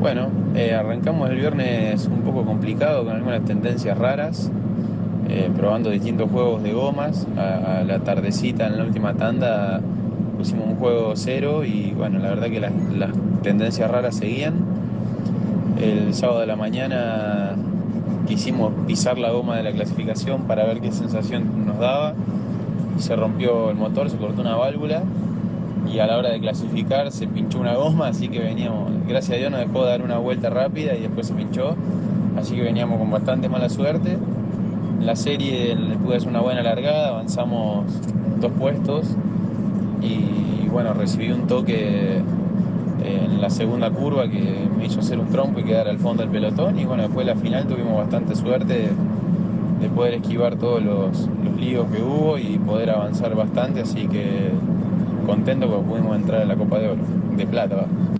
Bueno, eh, arrancamos el viernes un poco complicado con algunas tendencias raras, eh, probando distintos juegos de gomas. A, la tardecita, en la última tanda, pusimos un juego cero y bueno, la verdad que las, las tendencias raras seguían. El sábado de la mañana quisimos pisar la goma de la clasificación para ver qué sensación nos daba. Se rompió el motor, se cortó una válvula y a la hora de clasificar se pinchó una goma, así que veníamos, gracias a Dios nos dejó dar una vuelta rápida y después se pinchó, así que veníamos con bastante mala suerte. La serie le pude hacer una buena largada, avanzamos dos puestos y bueno, recibí un toque en la segunda curva que me hizo hacer un trompo y quedar al fondo del pelotón y bueno, después de la final tuvimos bastante suerte de poder esquivar todos los, los líos que hubo y poder avanzar bastante, así que contento porque pudimos entrar a la Copa de Oro, de plata. ¿va?